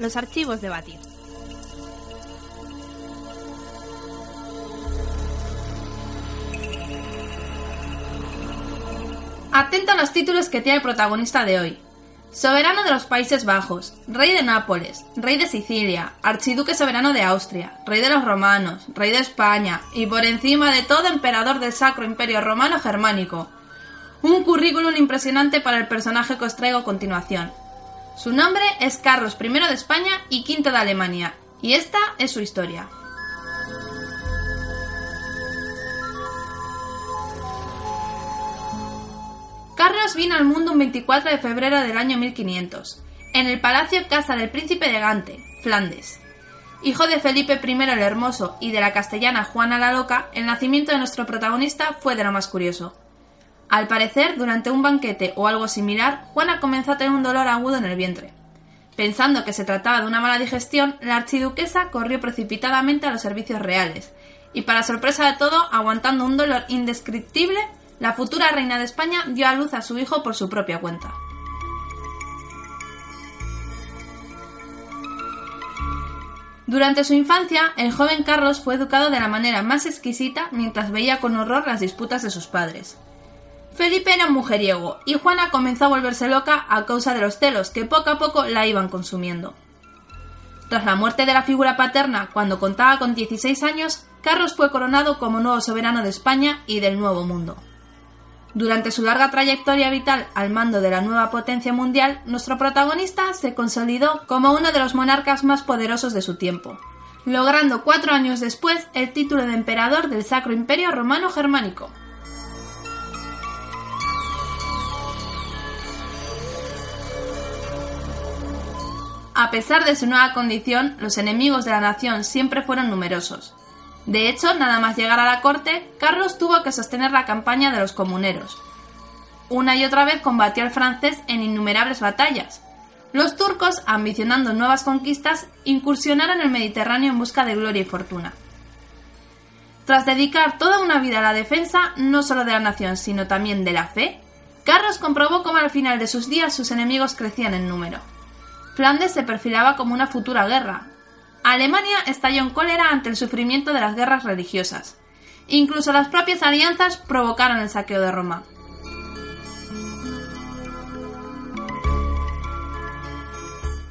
los archivos de Batir. Atento a los títulos que tiene el protagonista de hoy. Soberano de los Países Bajos, rey de Nápoles, rey de Sicilia, archiduque soberano de Austria, rey de los romanos, rey de España y por encima de todo emperador del Sacro Imperio Romano Germánico. Un currículum impresionante para el personaje que os traigo a continuación. Su nombre es Carlos I de España y V de Alemania, y esta es su historia. Carlos vino al mundo un 24 de febrero del año 1500, en el Palacio Casa del Príncipe de Gante, Flandes. Hijo de Felipe I el Hermoso y de la castellana Juana la Loca, el nacimiento de nuestro protagonista fue de lo más curioso. Al parecer, durante un banquete o algo similar, Juana comenzó a tener un dolor agudo en el vientre. Pensando que se trataba de una mala digestión, la archiduquesa corrió precipitadamente a los servicios reales, y para sorpresa de todo, aguantando un dolor indescriptible, la futura reina de España dio a luz a su hijo por su propia cuenta. Durante su infancia, el joven Carlos fue educado de la manera más exquisita mientras veía con horror las disputas de sus padres. Felipe era un mujeriego y Juana comenzó a volverse loca a causa de los celos que poco a poco la iban consumiendo. Tras la muerte de la figura paterna cuando contaba con 16 años, Carlos fue coronado como nuevo soberano de España y del Nuevo Mundo. Durante su larga trayectoria vital al mando de la nueva potencia mundial, nuestro protagonista se consolidó como uno de los monarcas más poderosos de su tiempo, logrando cuatro años después el título de emperador del Sacro Imperio Romano Germánico. A pesar de su nueva condición, los enemigos de la nación siempre fueron numerosos, de hecho, nada más llegar a la corte, Carlos tuvo que sostener la campaña de los comuneros. Una y otra vez combatió al francés en innumerables batallas. Los turcos, ambicionando nuevas conquistas, incursionaron el Mediterráneo en busca de gloria y fortuna. Tras dedicar toda una vida a la defensa no solo de la nación, sino también de la fe, Carlos comprobó cómo al final de sus días sus enemigos crecían en número. Flandes se perfilaba como una futura guerra, Alemania estalló en cólera ante el sufrimiento de las guerras religiosas. Incluso las propias alianzas provocaron el saqueo de Roma.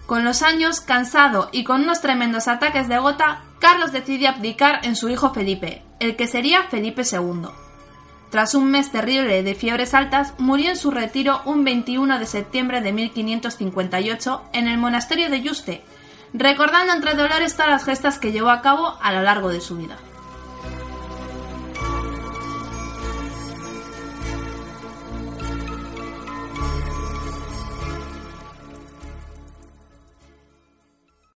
Con los años, cansado y con unos tremendos ataques de gota, Carlos decidió abdicar en su hijo Felipe, el que sería Felipe II. Tras un mes terrible de fiebres altas, murió en su retiro un 21 de septiembre de 1558 en el monasterio de Yuste, recordando entre dolores todas las gestas que llevó a cabo a lo largo de su vida.